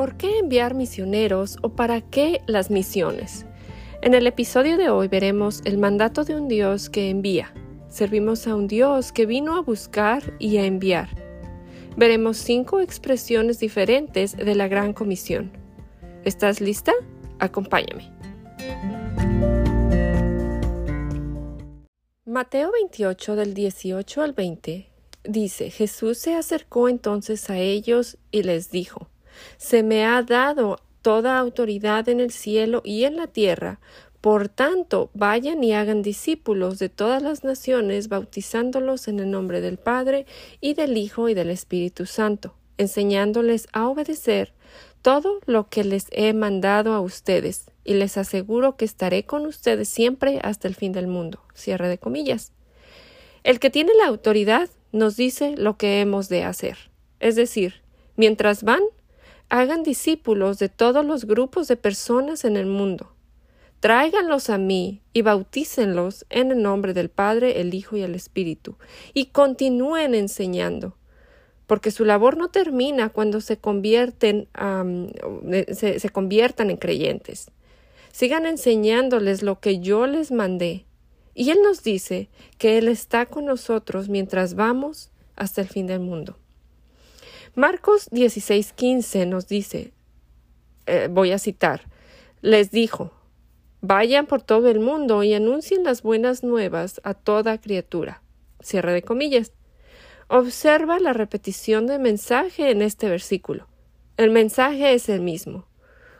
¿Por qué enviar misioneros o para qué las misiones? En el episodio de hoy veremos el mandato de un Dios que envía. Servimos a un Dios que vino a buscar y a enviar. Veremos cinco expresiones diferentes de la Gran Comisión. ¿Estás lista? Acompáñame. Mateo 28 del 18 al 20 dice, Jesús se acercó entonces a ellos y les dijo, Se me ha dado toda autoridad en el cielo y en la tierra, por tanto, vayan y hagan discípulos de todas las naciones, bautizándolos en el nombre del Padre y del Hijo y del Espíritu Santo, enseñándoles a obedecer todo lo que les he mandado a ustedes, y les aseguro que estaré con ustedes siempre hasta el fin del mundo. Cierre de comillas. El que tiene la autoridad nos dice lo que hemos de hacer. Es decir, mientras van, hagan discípulos de todos los grupos de personas en el mundo. Tráiganlos a mí y bautícenlos en el nombre del Padre, el Hijo y el Espíritu, y continúen enseñando, porque su labor no termina cuando se convierten se, se conviertan en creyentes. Sigan enseñándoles lo que yo les mandé y Él nos dice que Él está con nosotros mientras vamos hasta el fin del mundo. Marcos 16:15 nos dice, eh, voy a citar, les dijo, vayan por todo el mundo y anuncien las buenas nuevas a toda criatura. Cierre de comillas. Observa la repetición del mensaje en este versículo. El mensaje es el mismo,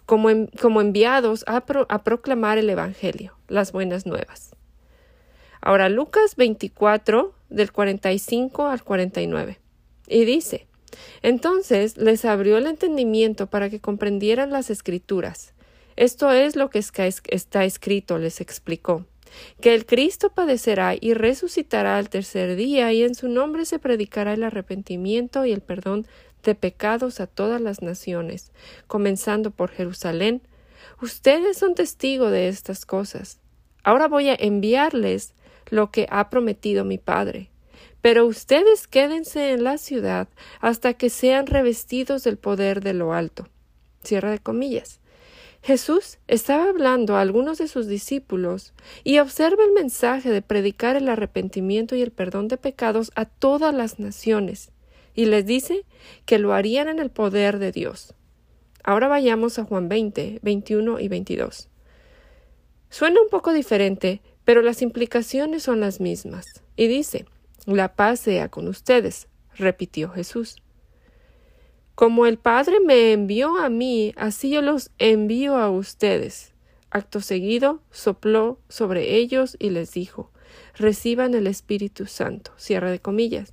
como, como enviados a proclamar el Evangelio, las buenas nuevas. Ahora Lucas 24 del 45 al 49. Y dice, entonces les abrió el entendimiento para que comprendieran las escrituras. Esto es lo que está escrito, les explicó, que el Cristo padecerá y resucitará al tercer día, y en su nombre se predicará el arrepentimiento y el perdón de pecados a todas las naciones, comenzando por Jerusalén. Ustedes son testigos de estas cosas. Ahora voy a enviarles lo que ha prometido mi Padre. Pero ustedes quédense en la ciudad hasta que sean revestidos del poder de lo alto. Cierra de comillas. Jesús estaba hablando a algunos de sus discípulos y observa el mensaje de predicar el arrepentimiento y el perdón de pecados a todas las naciones, y les dice que lo harían en el poder de Dios. Ahora vayamos a Juan 20, 21 y 22. Suena un poco diferente, pero las implicaciones son las mismas. Y dice, la paz sea con ustedes, repitió Jesús. Como el Padre me envió a mí, así yo los envío a ustedes. Acto seguido, sopló sobre ellos y les dijo, reciban el Espíritu Santo. Cierra de comillas.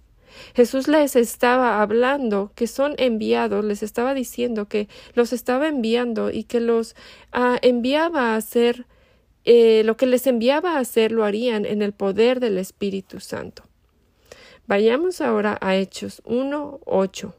Jesús les estaba hablando que son enviados, les estaba diciendo que los estaba enviando y que los ah, enviaba a ser eh, lo que les enviaba a hacer lo harían en el poder del Espíritu Santo. Vayamos ahora a Hechos 1.8.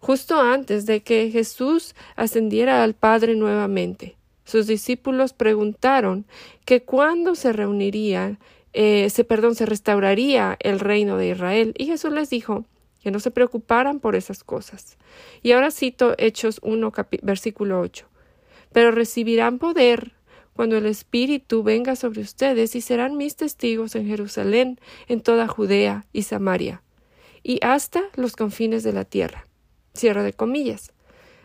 Justo antes de que Jesús ascendiera al Padre nuevamente, sus discípulos preguntaron que cuándo se reuniría, eh, se, perdón, se restauraría el reino de Israel. Y Jesús les dijo que no se preocuparan por esas cosas. Y ahora cito Hechos 1, versículo 8. Pero recibirán poder cuando el Espíritu venga sobre ustedes y serán mis testigos en Jerusalén, en toda Judea y Samaria, y hasta los confines de la tierra. Cierra de comillas.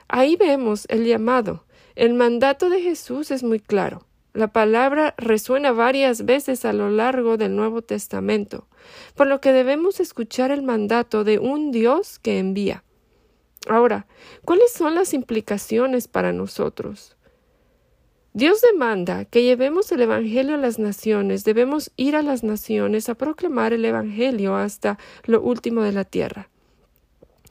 Ahí vemos el llamado. El mandato de Jesús es muy claro. La palabra resuena varias veces a lo largo del Nuevo Testamento, por lo que debemos escuchar el mandato de un Dios que envía. Ahora, ¿cuáles son las implicaciones para nosotros? Dios demanda que llevemos el Evangelio a las naciones, debemos ir a las naciones a proclamar el Evangelio hasta lo último de la tierra.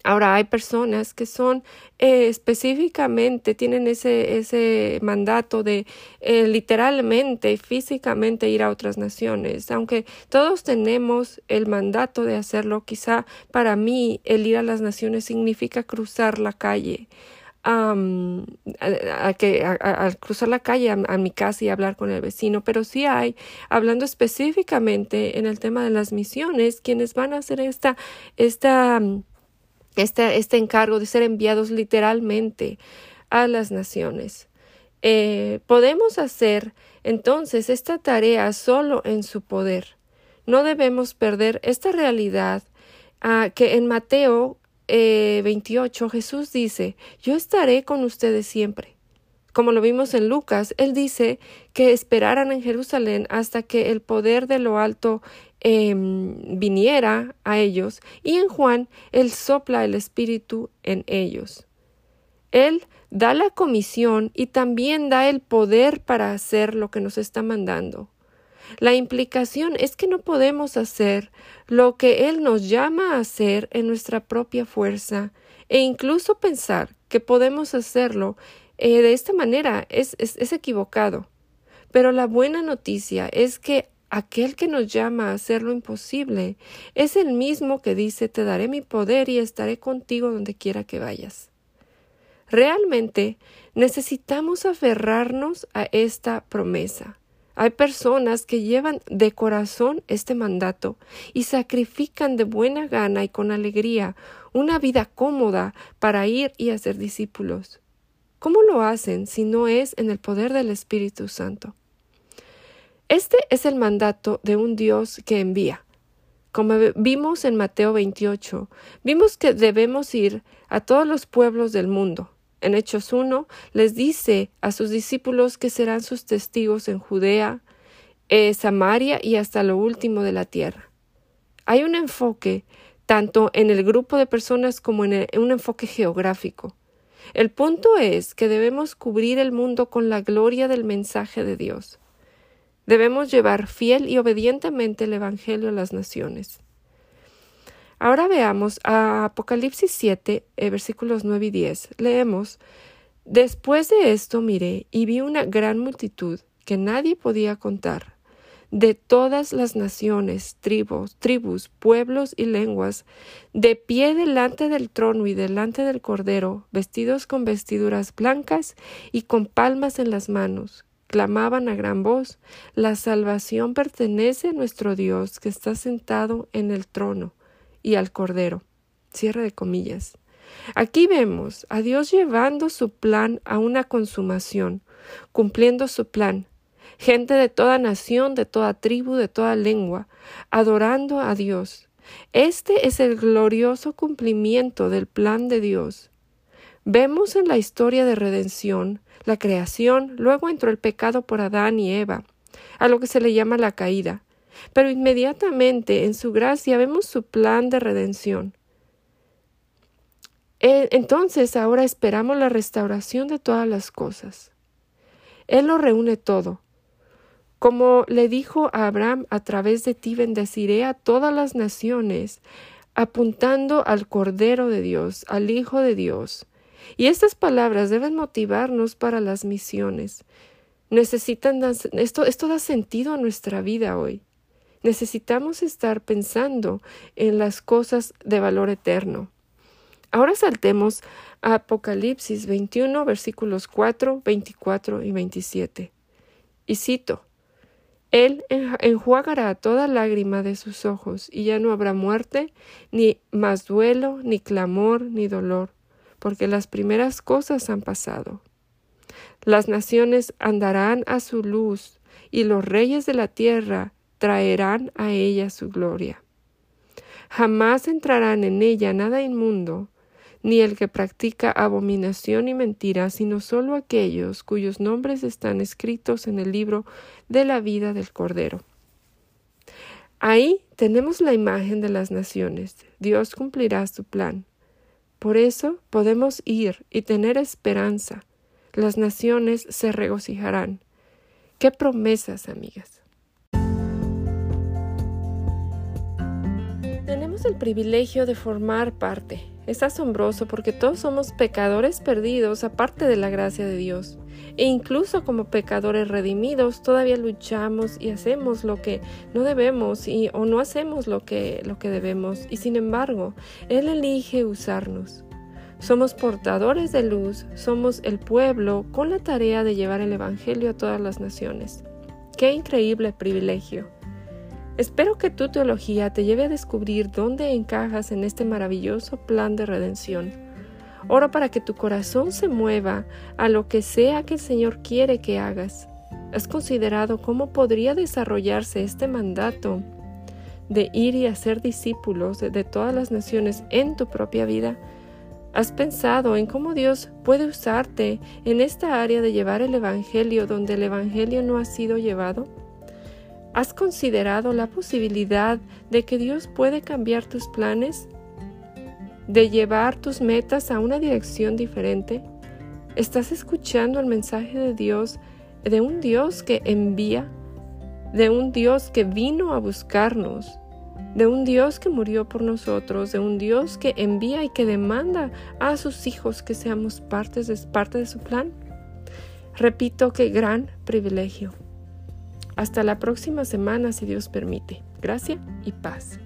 Ahora hay personas que son eh, específicamente, tienen ese, ese mandato de eh, literalmente, físicamente ir a otras naciones. Aunque todos tenemos el mandato de hacerlo, quizá para mí el ir a las naciones significa cruzar la calle, a, que, a, cruzar la calle a, mi casa y hablar con el vecino, pero sí hay, hablando específicamente en el tema de las misiones, quienes van a hacer esta, esta este, este encargo de ser enviados literalmente a las naciones. Eh, podemos hacer entonces esta tarea solo en su poder. No debemos perder esta realidad ah, que en Mateo 28 eh, Jesús dice, yo estaré con ustedes siempre. Como lo vimos en Lucas, él dice que esperaran en Jerusalén hasta que el poder de lo alto em, viniera a ellos, y en Juan él sopla el Espíritu en ellos. Él da la comisión y también da el poder para hacer lo que nos está mandando. La implicación es que no podemos hacer lo que Él nos llama a hacer en nuestra propia fuerza, e incluso pensar que podemos hacerlo eh, de esta manera es, es equivocado. Pero la buena noticia es que aquel que nos llama a hacer lo imposible es el mismo que dice Te daré mi poder y estaré contigo donde quiera que vayas. Realmente necesitamos aferrarnos a esta promesa. Hay personas que llevan de corazón este mandato y sacrifican de buena gana y con alegría una vida cómoda para ir y hacer discípulos. ¿Cómo lo hacen si no es en el poder del Espíritu Santo? Este es el mandato de un Dios que envía. Como vimos en Mateo 28, vimos que debemos ir a todos los pueblos del mundo, en Hechos 1 les dice a sus discípulos que serán sus testigos en Judea, eh, Samaria y hasta lo último de la tierra. Hay un enfoque tanto en el grupo de personas como en, un enfoque geográfico. El punto es que debemos cubrir el mundo con la gloria del mensaje de Dios. Debemos llevar fiel y obedientemente el Evangelio a las naciones. Ahora veamos a Apocalipsis 7, eh, versículos 9 y 10. Leemos Después de esto miré y vi una gran multitud que nadie podía contar, de todas las naciones, tribus, tribus, pueblos y lenguas, de pie delante del trono y delante del Cordero, vestidos con vestiduras blancas y con palmas en las manos, clamaban a gran voz La salvación pertenece a nuestro Dios que está sentado en el trono y al Cordero. Cierre de comillas. Aquí vemos a Dios llevando su plan a una consumación, cumpliendo su plan. Gente de toda nación, de toda tribu, de toda lengua, adorando a Dios. Este es el glorioso cumplimiento del plan de Dios. Vemos en la historia de redención la creación, luego entró el pecado por Adán y Eva, a lo que se le llama la caída. Pero inmediatamente en su gracia vemos su plan de redención. E, entonces ahora esperamos la restauración de todas las cosas. Él lo reúne todo. Como le dijo a Abraham, a través de ti bendeciré a todas las naciones, apuntando al Cordero de Dios, al Hijo de Dios. Y estas palabras deben motivarnos para las misiones. Necesitan esto, esto da sentido a nuestra vida hoy. Necesitamos estar pensando en las cosas de valor eterno. Ahora saltemos a Apocalipsis 21, versículos 4, 24 y 27. Y cito, Él enjuagará toda lágrima de sus ojos, y ya no habrá muerte, ni más duelo, ni clamor, ni dolor, porque las primeras cosas han pasado. Las naciones andarán a su luz, y los reyes de la tierra traerán a ella su gloria. Jamás entrarán en ella nada inmundo, ni el que practica abominación y mentira, sino sólo aquellos cuyos nombres están escritos en el libro de la vida del Cordero. Ahí tenemos la imagen de las naciones. Dios cumplirá su plan. Por eso podemos ir y tener esperanza. Las naciones se regocijarán. Qué promesas, amigas. El privilegio de formar parte. Es asombroso porque todos somos pecadores perdidos aparte de la gracia de Dios. E incluso como pecadores redimidos todavía luchamos y hacemos lo que no debemos y o no hacemos lo que lo que debemos y sin embargo él elige usarnos. Somos portadores de luz, somos el pueblo con la tarea de llevar el evangelio a todas las naciones. Qué increíble privilegio. Espero que tu teología te lleve a descubrir dónde encajas en este maravilloso plan de redención. Oro para que tu corazón se mueva a lo que sea que el Señor quiere que hagas. ¿Has considerado cómo podría desarrollarse este mandato de ir y hacer discípulos de, todas las naciones en tu propia vida? ¿Has pensado en cómo Dios puede usarte en esta área de llevar el Evangelio donde el Evangelio no ha sido llevado? ¿Has considerado la posibilidad de que Dios puede cambiar tus planes? ¿De llevar tus metas a una dirección diferente? ¿Estás escuchando el mensaje de Dios, de un Dios que envía, de un Dios que vino a buscarnos, de un Dios que murió por nosotros, de un Dios que envía y que demanda a sus hijos que seamos partes de, parte de su plan? Repito, qué gran privilegio. Hasta la próxima semana, si Dios permite. Gracia y paz.